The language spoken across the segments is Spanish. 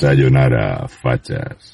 Sayonara, fachas.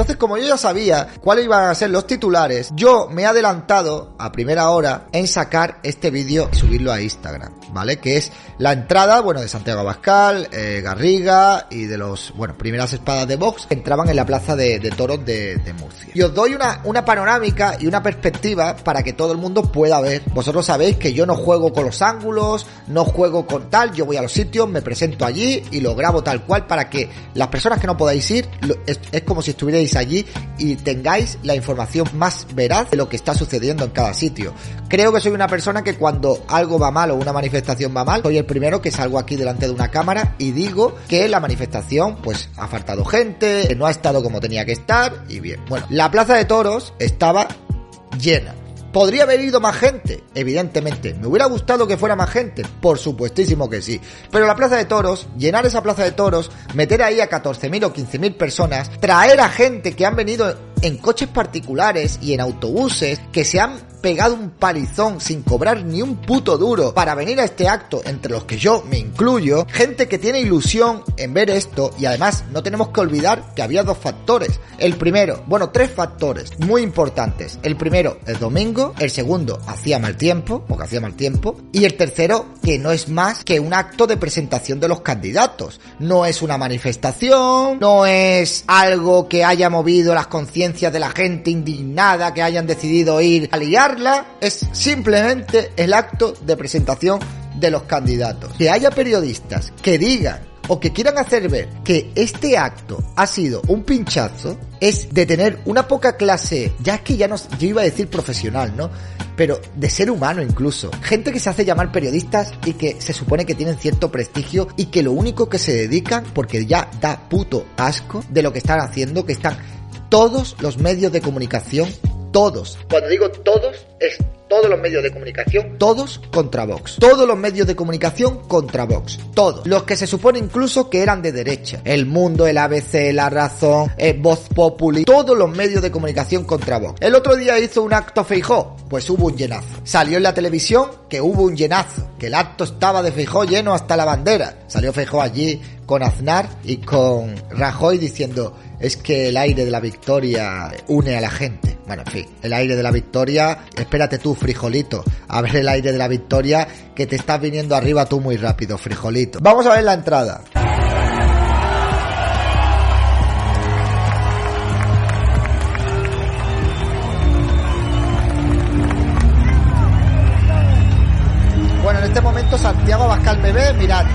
Entonces, como yo ya sabía cuáles iban a ser los titulares, yo me he adelantado a primera hora en sacar este vídeo y subirlo a Instagram, ¿vale? Que es la entrada, bueno, de Santiago Abascal, eh, Garriga y de los, bueno, primeras espadas de Vox que entraban en la plaza de, toros de, de Murcia. Y os doy una, panorámica y una perspectiva para que todo el mundo pueda ver. Vosotros sabéis que yo no juego con los ángulos, no juego con tal, yo voy a los sitios, me presento allí y lo grabo tal cual para que las personas que no podáis ir, es como si estuvierais allí y tengáis la información más veraz de lo que está sucediendo en cada sitio. Creo que soy una persona que cuando algo va mal o una manifestación va mal, soy el primero que salgo aquí delante de una cámara y digo que la manifestación pues ha faltado gente, que no ha estado como tenía que estar y bien. Bueno, la plaza de toros estaba llena. ¿Podría haber ido más gente? Evidentemente. ¿Me hubiera gustado que fuera más gente? Por supuestísimo que sí. Pero la plaza de toros, llenar esa plaza de toros, meter ahí a 14.000 o 15.000 personas, traer a gente que han venido en coches particulares y en autobuses, que se han pegado un palizón sin cobrar ni un puto duro para venir a este acto, entre los que yo me incluyo, gente que tiene ilusión en ver esto y además no tenemos que olvidar que había dos factores. El primero, bueno, tres factores muy importantes. El primero, el domingo, el segundo, hacía mal tiempo, porque hacía mal tiempo, y el tercero, que no es más que un acto de presentación de los candidatos. No es una manifestación, no es algo que haya movido las conciencias de la gente indignada, que hayan decidido ir a liarla, es simplemente el acto de presentación de los candidatos. Que haya periodistas que digan o que quieran hacer ver que este acto ha sido un pinchazo es de tener una poca clase, ya es que ya no, yo iba a decir profesional, ¿no? Pero de ser humano incluso. Gente que se hace llamar periodistas y que se supone que tienen cierto prestigio y que lo único que se dedican, porque ya da puto asco de lo que están haciendo, que están todos los medios de comunicación, todos. Cuando digo todos, es todos los medios de comunicación, todos contra Vox. Todos los medios de comunicación contra Vox. Todos. Los que se supone incluso que eran de derecha. El Mundo, el ABC, La Razón, eh, Voz Populi, todos los medios de comunicación contra Vox. El otro día hizo un acto Feijó, pues hubo un llenazo. Salió en la televisión que hubo un llenazo, que el acto estaba de Feijó lleno hasta la bandera. Salió Feijó allí con Aznar y con Rajoy diciendo es que el aire de la victoria une a la gente. Bueno, en fin, el aire de la victoria, espérate tú, frijolito, a ver el aire de la victoria que te estás viniendo arriba tú muy rápido, frijolito. Vamos a ver la entrada. Bueno, en este momento Santiago Abascal ve, mirad.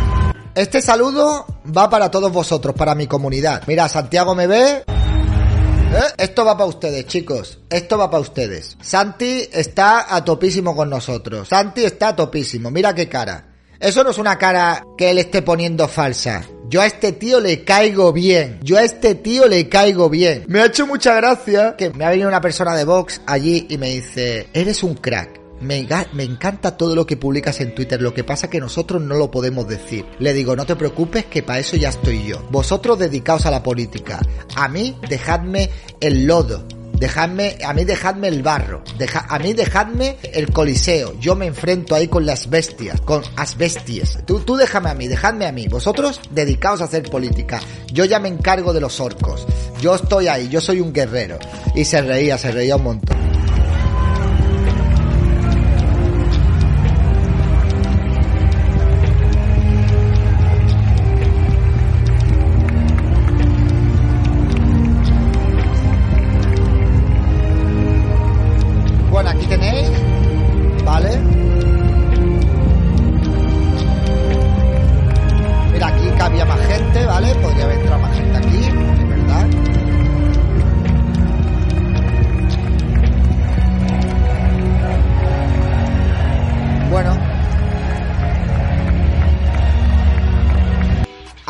Este saludo va para todos vosotros, para mi comunidad. Mira, Santiago me ve. ¿Eh? Esto va para ustedes, chicos. Esto va para ustedes. Santi está a topísimo con nosotros. Santi está a topísimo. Mira qué cara. Eso no es una cara que él esté poniendo falsa. Yo a este tío le caigo bien. Yo a este tío le caigo bien. Me ha hecho mucha gracia que me ha venido una persona de Vox allí y me dice, eres un crack. Me, encanta todo lo que publicas en Twitter, lo que pasa que nosotros no lo podemos decir. Le digo, no te preocupes que para eso ya estoy yo. Vosotros dedicaos a la política. A mí dejadme el lodo. Dejadme, a mí dejadme el barro, deja, a mí dejadme el coliseo, yo me enfrento ahí con las bestias, con las bestias. Tú, tú déjame a mí, dejadme a mí, vosotros dedicaos a hacer política, yo ya me encargo de los orcos, yo estoy ahí, yo soy un guerrero. Y se reía, se reía un montón.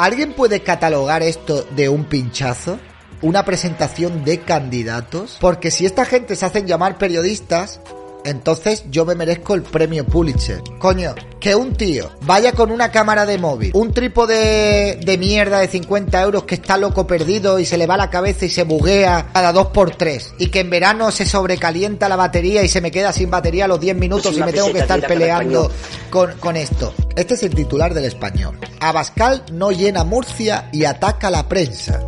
¿Alguien puede catalogar esto de un pinchazo? ¿Una presentación de candidatos? Porque si esta gente se hacen llamar periodistas, entonces yo me merezco el premio Pulitzer. Coño, que un tío vaya con una cámara de móvil, un trípode de mierda de 50 euros que está loco perdido y se le va la cabeza y se buguea cada dos por tres y que en verano se sobrecalienta la batería y se me queda sin batería a los 10 minutos y me tengo que estar peleando con, con esto. Este es el titular del español. Abascal no llena Murcia y ataca a la prensa.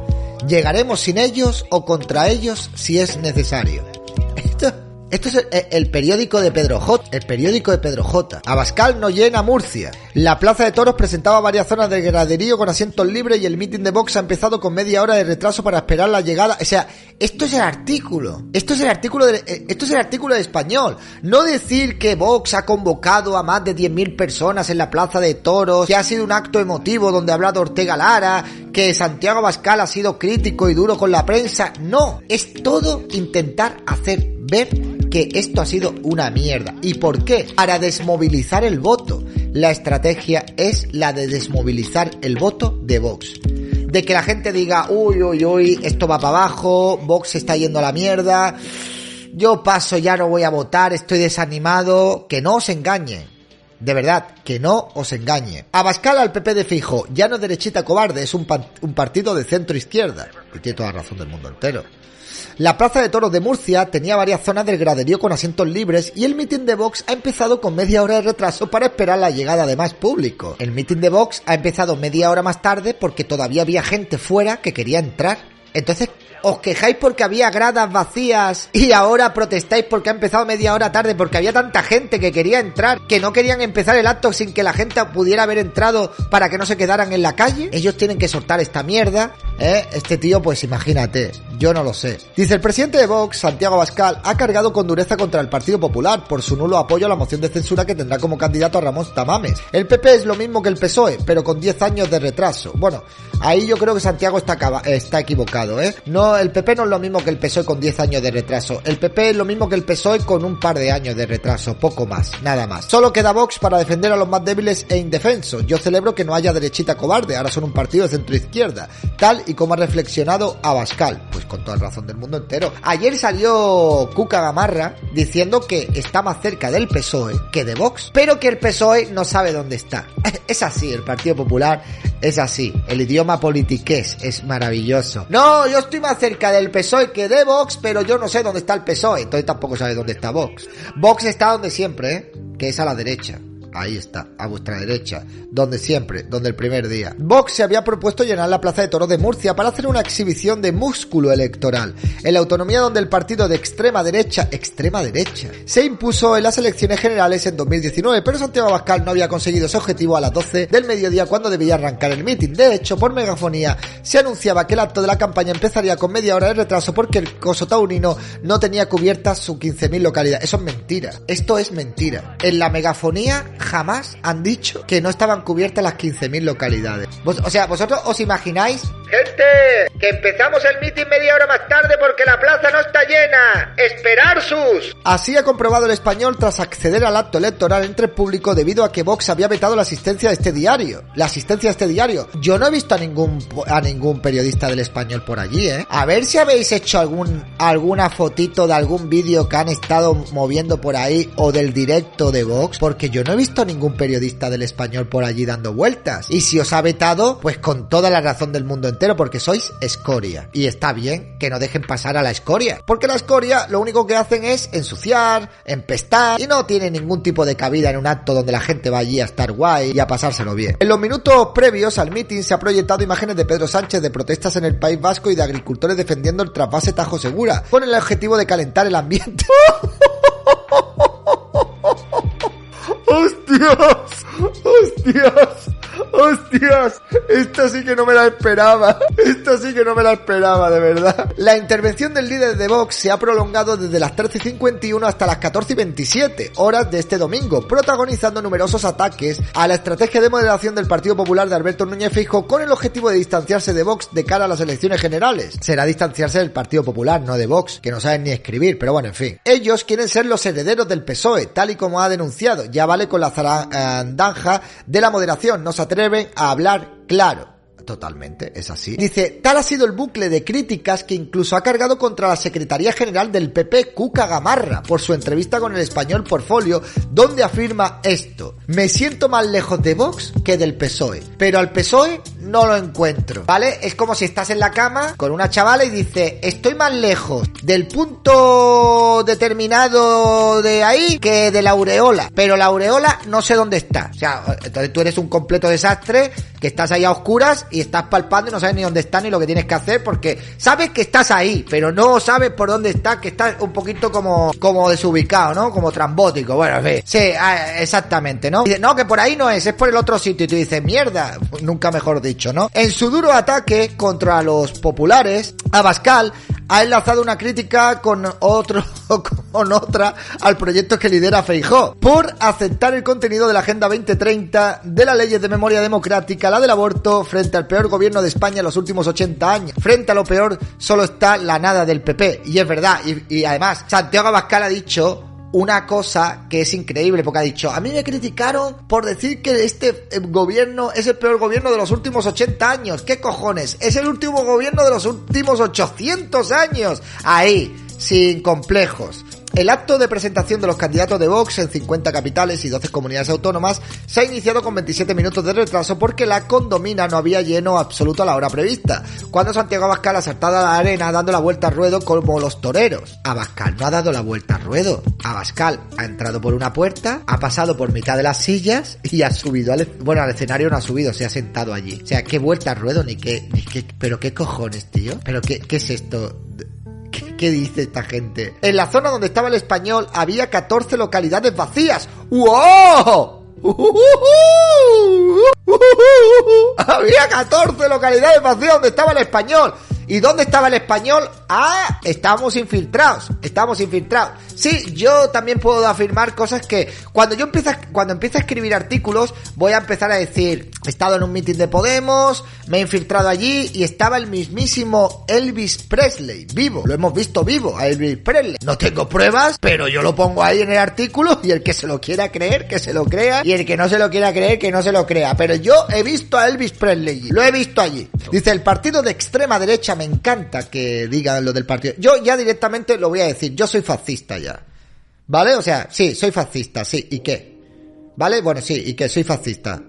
Llegaremos sin ellos o contra ellos si es necesario. Esto esto es el, periódico de Pedro J. El periódico de Pedro J. Abascal no llena Murcia. La Plaza de Toros presentaba varias zonas de graderío con asientos libres y el meeting de Vox ha empezado con media hora de retraso para esperar la llegada. O sea, esto es el artículo. Esto es el artículo de, eh, esto es el artículo de español. No decir que Vox ha convocado a más de 10.000 personas en la Plaza de Toros, que ha sido un acto emotivo donde ha hablado Ortega Lara, que Santiago Abascal ha sido crítico y duro con la prensa. No, es todo intentar hacer ver que esto ha sido una mierda. ¿Y por qué? Para desmovilizar el voto. La estrategia es la de desmovilizar el voto de Vox. De que la gente diga, uy, uy, uy, esto va para abajo, Vox está yendo a la mierda, yo paso, ya no voy a votar, estoy desanimado, que no os engañe. De verdad, que no os engañe. Abascal al PP de Fijo, ya no derechita cobarde, es un, un partido de centro izquierda. Y tiene toda la razón del mundo entero. La Plaza de Toros de Murcia tenía varias zonas del graderío con asientos libres y el mitin de Vox ha empezado con media hora de retraso para esperar la llegada de más público. El mitin de Vox ha empezado media hora más tarde porque todavía había gente fuera que quería entrar. Entonces, os quejáis porque había gradas vacías y ahora protestáis porque ha empezado media hora tarde porque había tanta gente que quería entrar que no querían empezar el acto sin que la gente pudiera haber entrado para que no se quedaran en la calle. Ellos tienen que soltar esta mierda. ¿eh? Este tío, pues imagínate, yo no lo sé. Dice el presidente de Vox, Santiago Abascal, ha cargado con dureza contra el Partido Popular por su nulo apoyo a la moción de censura que tendrá como candidato a Ramón Tamames. El PP es lo mismo que el PSOE, pero con 10 años de retraso. Bueno, ahí yo creo que Santiago está, está equivocado, ¿eh? No el PP no es lo mismo que el PSOE con 10 años de retraso. El PP es lo mismo que el PSOE con un par de años de retraso, poco más, nada más. Solo queda Vox para defender a los más débiles e indefensos. Yo celebro que no haya derechita cobarde, ahora son un partido de centro izquierda, tal y como ha reflexionado Abascal, pues con toda razón del mundo entero. Ayer salió Cuca Gamarra diciendo que está más cerca del PSOE que de Vox, pero que el PSOE no sabe dónde está. Es así, el Partido Popular es así. El idioma politiqués es maravilloso. No, yo estoy más cerca del PSOE que de Vox, pero yo no sé dónde está el PSOE. Entonces tampoco sabe dónde está Vox. Vox está donde siempre, ¿eh? Que es a la derecha. Ahí está, a vuestra derecha, donde siempre, donde el primer día. Vox se había propuesto llenar la Plaza de Toros de Murcia para hacer una exhibición de músculo electoral, en la autonomía donde el partido de extrema derecha, extrema derecha, se impuso en las elecciones generales en 2019, pero Santiago Abascal no había conseguido ese objetivo a las 12 del mediodía cuando debía arrancar el mitin. De hecho, por megafonía, se anunciaba que el acto de la campaña empezaría con media hora de retraso porque el coso taurino no tenía cubiertas sus 15.000 localidades. Eso es mentira. Esto es mentira. En la megafonía jamás han dicho que no estaban cubiertas las 15.000 localidades. o sea, vosotros os imagináis... Gente, que empezamos el meeting media hora más tarde porque la plaza no está llena. Esperar sus. Así ha comprobado el español tras acceder al acto electoral entre el público debido a que Vox había vetado la asistencia de este diario. La asistencia a este diario. Yo no he visto a ningún a ningún periodista del español por allí, ¿eh? A ver si habéis hecho algún alguna fotito de algún vídeo que han estado moviendo por ahí o del directo de Vox, porque yo no he visto a ningún periodista del español por allí dando vueltas. Y si os ha vetado, pues con toda la razón del mundo porque sois escoria. Y está bien que no dejen pasar a la escoria, porque la escoria lo único que hacen es ensuciar, empestar y no tiene ningún tipo de cabida en un acto donde la gente va allí a estar guay y a pasárselo bien. En los minutos previos al meeting se ha proyectado imágenes de Pedro Sánchez de protestas en el País Vasco y de agricultores defendiendo el trasvase Tajo Segura, con el objetivo de calentar el ambiente. ¡Hostias! ¡Hostias! ¡Hostias! Esta sí que no me la esperaba. Esta sí que no me la esperaba, de verdad. La intervención del líder de Vox se ha prolongado desde las 13.51 hasta las 14.27 horas de este domingo, protagonizando numerosos ataques a la estrategia de moderación del Partido Popular de Alberto Núñez Fijo con el objetivo de distanciarse de Vox de cara a las elecciones generales. Será distanciarse del Partido Popular, no de Vox, que no saben ni escribir, pero bueno, en fin. Ellos quieren ser los herederos del PSOE, tal y como ha denunciado. Ya vale con la zarandanja de la moderación, no se a hablar claro. Totalmente, es así. Dice, tal ha sido el bucle de críticas que incluso ha cargado contra la Secretaría General del PP, Cuca Gamarra, por su entrevista con el español Portfolio, donde afirma esto. Me siento más lejos de Vox que del PSOE, pero al PSOE no lo encuentro, ¿vale? Es como si estás en la cama con una chavala y dice, estoy más lejos del punto determinado de ahí que de la aureola, pero la aureola no sé dónde está. O sea, entonces tú eres un completo desastre, que estás ahí a oscuras estás palpando y no sabes ni dónde está ni lo que tienes que hacer porque sabes que estás ahí, pero no sabes por dónde estás, que estás un poquito como, como desubicado, ¿no? Como trambótico. Bueno, en Sí, ah, exactamente, ¿no? Dice, no, que por ahí no es, es por el otro sitio. Y tú dices, mierda, nunca mejor dicho, ¿no? En su duro ataque contra los populares, Abascal ha enlazado una crítica con otro, con otra al proyecto que lidera Feijó por aceptar el contenido de la Agenda 2030 de las leyes de memoria democrática, la del aborto, frente al peor gobierno de España en los últimos 80 años. Frente a lo peor solo está la nada del PP. Y es verdad. Y, y además, Santiago Abascal ha dicho una cosa que es increíble, porque ha dicho, a mí me criticaron por decir que este eh, gobierno es el peor gobierno de los últimos 80 años. ¿Qué cojones? Es el último gobierno de los últimos 800 años. Ahí, sin complejos. El acto de presentación de los candidatos de Vox en 50 capitales y 12 comunidades autónomas se ha iniciado con 27 minutos de retraso porque la condomina no había lleno absoluto a la hora prevista, cuando Santiago Abascal a la arena dando la vuelta al ruedo como los toreros. Abascal no ha dado la vuelta al ruedo. Abascal ha entrado por una puerta, ha pasado por mitad de las sillas y ha subido al, bueno, al escenario no ha subido, se ha sentado allí. O sea, qué vuelta al ruedo ni qué, ni qué, pero qué cojones, tío. Pero qué, qué es esto ¿Qué dice esta gente? En la zona donde estaba el español había 14 localidades vacías. ¡Wow! Había 14 localidades vacías donde estaba el español. ¿Y dónde estaba el español? Ah, estábamos infiltrados, estamos infiltrados. Sí, yo también puedo afirmar cosas que cuando yo empiezo, cuando empiezo a escribir artículos, voy a empezar a decir, he estado en un meeting de Podemos, me he infiltrado allí y estaba el mismísimo Elvis Presley, vivo, lo hemos visto vivo, a Elvis Presley. No tengo pruebas, pero yo lo pongo ahí en el artículo y el que se lo quiera creer, que se lo crea, y el que no se lo quiera creer, que no se lo crea. Pero yo he visto a Elvis Presley, lo he visto allí. Dice, el partido de extrema derecha me encanta que digan lo del partido. Yo ya directamente lo voy a decir, yo soy fascista ya. ¿Vale? O sea, sí, soy fascista, sí, ¿y qué? ¿Vale? Bueno, sí, ¿y qué? Soy fascista.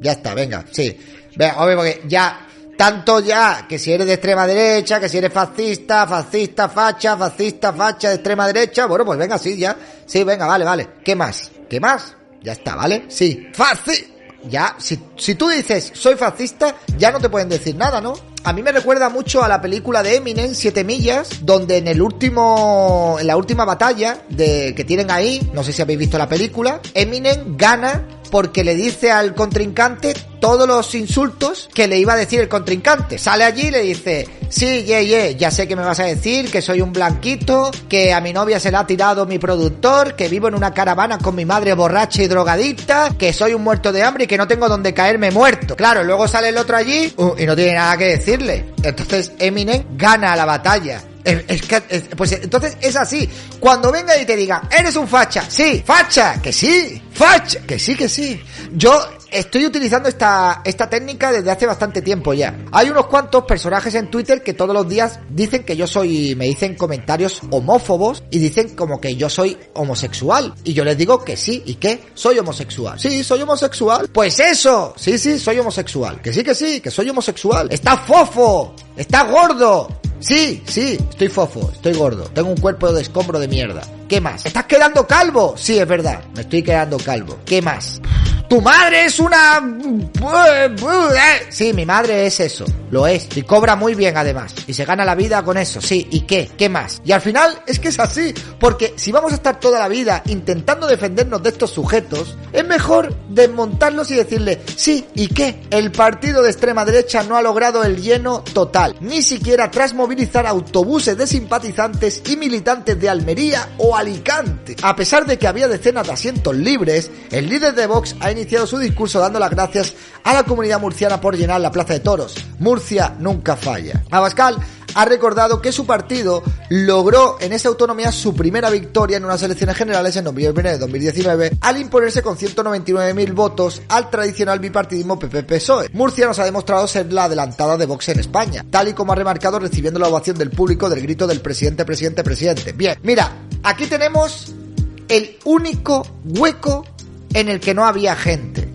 Ya está, venga, sí. Venga, obvio, porque ya, tanto ya, que si eres de extrema derecha, que si eres fascista, fascista, facha, fascista, facha de extrema derecha, bueno, pues venga, sí, ya. Sí, venga, vale, vale. ¿Qué más? ¿Qué más? Ya está, ¿vale? Sí. Fasci... Ya, si, si tú dices soy fascista, ya no te pueden decir nada, ¿no? A mí me recuerda mucho a la película de Eminem, Siete Millas, donde en el último, en la última batalla de, que tienen ahí, no sé si habéis visto la película, Eminem gana porque le dice al contrincante todos los insultos que le iba a decir el contrincante. Sale allí y le dice, sí, ye, ye, ya sé que me vas a decir que soy un blanquito, que a mi novia se la ha tirado mi productor, que vivo en una caravana con mi madre borracha y drogadicta, que soy un muerto de hambre y que no tengo donde caerme muerto. Claro, luego sale el otro allí uh, y no tiene nada que decirle. Entonces Eminem gana la batalla. Es, que, pues entonces es así. Cuando venga y te diga, eres un facha, sí, facha, que sí, facha, que sí, que sí. Yo estoy utilizando esta, esta técnica desde hace bastante tiempo ya. Hay unos cuantos personajes en Twitter que todos los días dicen que yo soy, me dicen comentarios homófobos y dicen como que yo soy homosexual. Y yo les digo que sí, ¿y qué? Soy homosexual. Sí, soy homosexual. Pues eso, sí, sí, soy homosexual. Que sí, que sí, que soy homosexual. Está fofo, está gordo, Sí, sí, estoy fofo, estoy gordo, tengo un cuerpo de escombro de mierda. ¿Qué más? ¿Estás quedando calvo? Sí, es verdad, me estoy quedando calvo. ¿Qué más? Tu madre es una... Sí, mi madre es eso, lo es. Y cobra muy bien además. Y se gana la vida con eso, sí. ¿Y qué? ¿Qué más? Y al final es que es así. Porque si vamos a estar toda la vida intentando defendernos de estos sujetos, es mejor desmontarlos y decirle, sí, ¿y qué? El partido de extrema derecha no ha logrado el lleno total. Ni siquiera tras movilizar autobuses de simpatizantes y militantes de Almería o Alicante. A pesar de que había decenas de asientos libres, el líder de Vox ha iniciado su discurso dando las gracias a la comunidad murciana por llenar la Plaza de Toros. Murcia nunca falla. Abascal ha recordado que su partido logró en esa autonomía su primera victoria en unas elecciones generales en noviembre de 2019 al imponerse con 199.000 votos al tradicional bipartidismo PP-PSOE. Murcia nos ha demostrado ser la adelantada de Vox en España, tal y como ha remarcado recibiendo la ovación del público del grito del presidente, presidente, presidente. Bien, mira, aquí tenemos el único hueco en el que no había gente.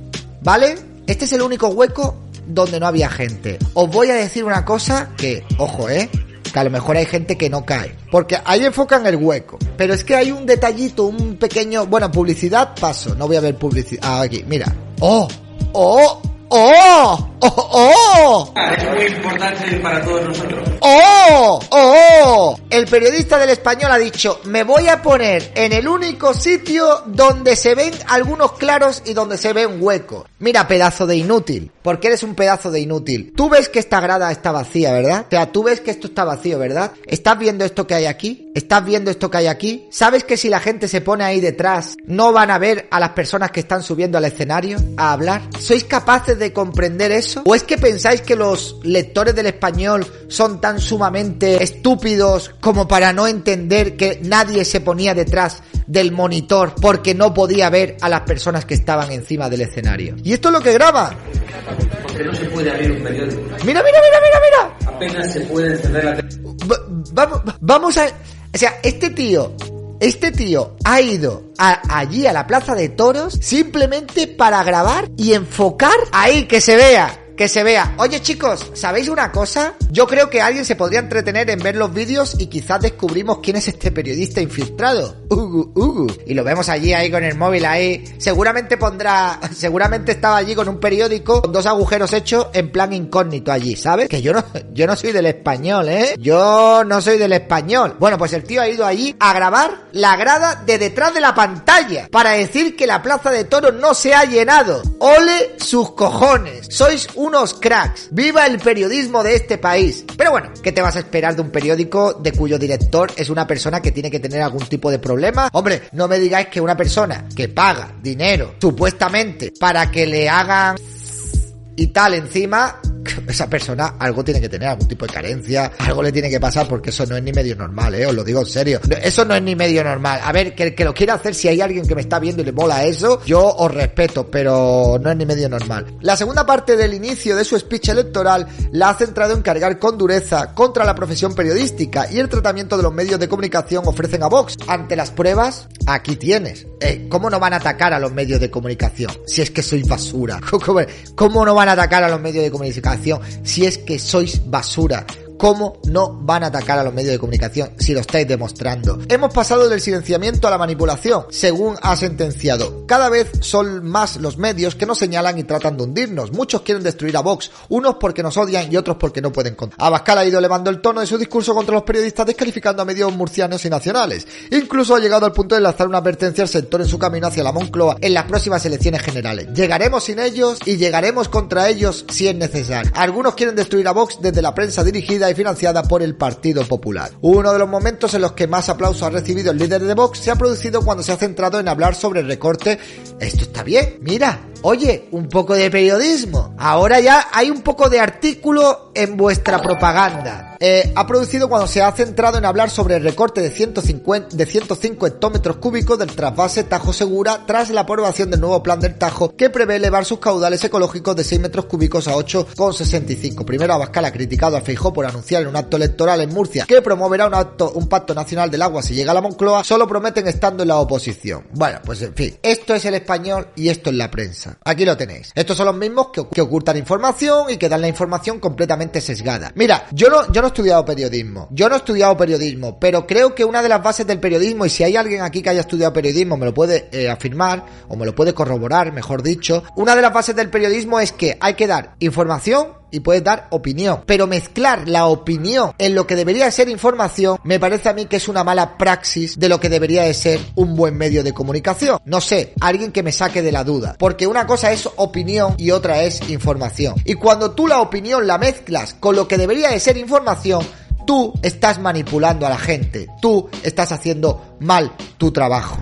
¿Vale? Este es el único hueco donde no había gente. Os voy a decir una cosa que, ojo, eh, que a lo mejor hay gente que no cae. Porque ahí enfocan el hueco. Pero es que hay un detallito, un pequeño... Bueno, publicidad, paso. No voy a ver publicidad. Ah, aquí, mira. ¡Oh! ¡Oh! ¡Oh! ¡Oh! ¡Oh! Es muy importante para todos nosotros. ¡Oh! ¡Oh! El periodista del español ha dicho, me voy a poner en el único sitio donde se ven algunos claros y donde se ve un hueco. Mira, pedazo de inútil. Porque eres un pedazo de inútil. Tú ves que esta grada está vacía, ¿verdad? O sea, tú ves que esto está vacío, ¿verdad? ¿Estás viendo esto que hay aquí? ¿Estás viendo esto que hay aquí? ¿Sabes que si la gente se pone ahí detrás, no van a ver a las personas que están subiendo al escenario a hablar? ¿Sois capaces de comprender eso? ¿O es que pensáis que los lectores del español son tan sumamente estúpidos como para no entender que nadie se ponía detrás del monitor porque no podía ver a las personas que estaban encima del escenario? ¿Y esto es lo que graba? Porque no se puede abrir un periódico. Mira, mira, mira, mira, mira. Apenas se puede encender la tele. Va- vamos, vamos a... O sea, este tío... Este tío ha ido a- allí a la plaza de toros simplemente para grabar y enfocar ahí que se vea, que se vea. Oye chicos, ¿sabéis una cosa? Yo creo que alguien se podría entretener en ver los vídeos y quizás descubrimos quién es este periodista infiltrado. Ugu, ugu. Y lo vemos allí ahí con el móvil ahí. Seguramente pondrá, seguramente estaba allí con un periódico con dos agujeros hechos en plan incógnito allí, ¿sabes? Que yo no, yo no soy del español, ¿eh? Yo no soy del español. Bueno, pues el tío ha ido allí a grabar la grada de detrás de la pantalla para decir que la plaza de toros no se ha llenado. Ole sus cojones. Sois unos cracks. Viva el periodismo de este país. Pero bueno, ¿qué te vas a esperar de un periódico de cuyo director es una persona que tiene que tener algún tipo de problema? Hombre, no me digáis que una persona que paga dinero supuestamente para que le hagan y tal encima, esa persona algo tiene que tener, algún tipo de carencia, algo le tiene que pasar porque eso no es ni medio normal, eh, os lo digo en serio. Eso no es ni medio normal. A ver, que el que lo quiera hacer, si hay alguien que me está viendo y le mola eso, yo os respeto, pero no es ni medio normal. La segunda parte del inicio de su speech electoral la ha centrado en cargar con dureza contra la profesión periodística y el tratamiento de los medios de comunicación ofrecen a Vox. Ante las pruebas, aquí tienes. Eh, ¿Cómo no van a atacar a los medios de comunicación? Si es que sois basura. ¿Cómo, cómo no van a atacar a los medios de comunicación si es que sois basura? ¿Cómo no van a atacar a los medios de comunicación si lo estáis demostrando? Hemos pasado del silenciamiento a la manipulación, según ha sentenciado. Cada vez son más los medios que nos señalan y tratan de hundirnos. Muchos quieren destruir a Vox, unos porque nos odian y otros porque no pueden contar. Abascal ha ido elevando el tono de su discurso contra los periodistas, descalificando a medios murcianos y nacionales. Incluso ha llegado al punto de lanzar una advertencia al sector en su camino hacia la Moncloa en las próximas elecciones generales. Llegaremos sin ellos y llegaremos contra ellos si es necesario. Algunos quieren destruir a Vox desde la prensa dirigida y financiada por el Partido Popular. Uno de los momentos en los que más aplauso ha recibido el líder de Vox se ha producido cuando se ha centrado en hablar sobre el recorte. Esto está bien, mira, Oye, un poco de periodismo. Ahora ya hay un poco de artículo en vuestra propaganda. Eh, ha producido cuando se ha centrado en hablar sobre el recorte de, 150, de 105 hectómetros cúbicos del trasvase Tajo Segura tras la aprobación del nuevo plan del Tajo que prevé elevar sus caudales ecológicos de 6 metros cúbicos a 8,65. Primero Abascal ha criticado a Feijó por anunciar en un acto electoral en Murcia que promoverá un, acto, un pacto nacional del agua si llega a la Moncloa, solo prometen estando en la oposición. Bueno, pues en fin, esto es el español y esto es la prensa. Aquí lo tenéis. Estos son los mismos que, ocultan información y que dan la información completamente sesgada. Mira, yo no, yo no he estudiado periodismo. Yo no he estudiado periodismo, pero creo que una de las bases del periodismo, y si hay alguien aquí que haya estudiado periodismo, me lo puede eh, afirmar, o me lo puede corroborar, mejor dicho, una de las bases del periodismo es que hay que dar información y puedes dar opinión. Pero mezclar la opinión en lo que debería ser información me parece a mí que es una mala praxis de lo que debería de ser un buen medio de comunicación. No sé, alguien que me saque de la duda. Porque una cosa es opinión y otra es información. Y cuando tú la opinión la mezclas con lo que debería de ser información, tú estás manipulando a la gente. Tú estás haciendo mal tu trabajo.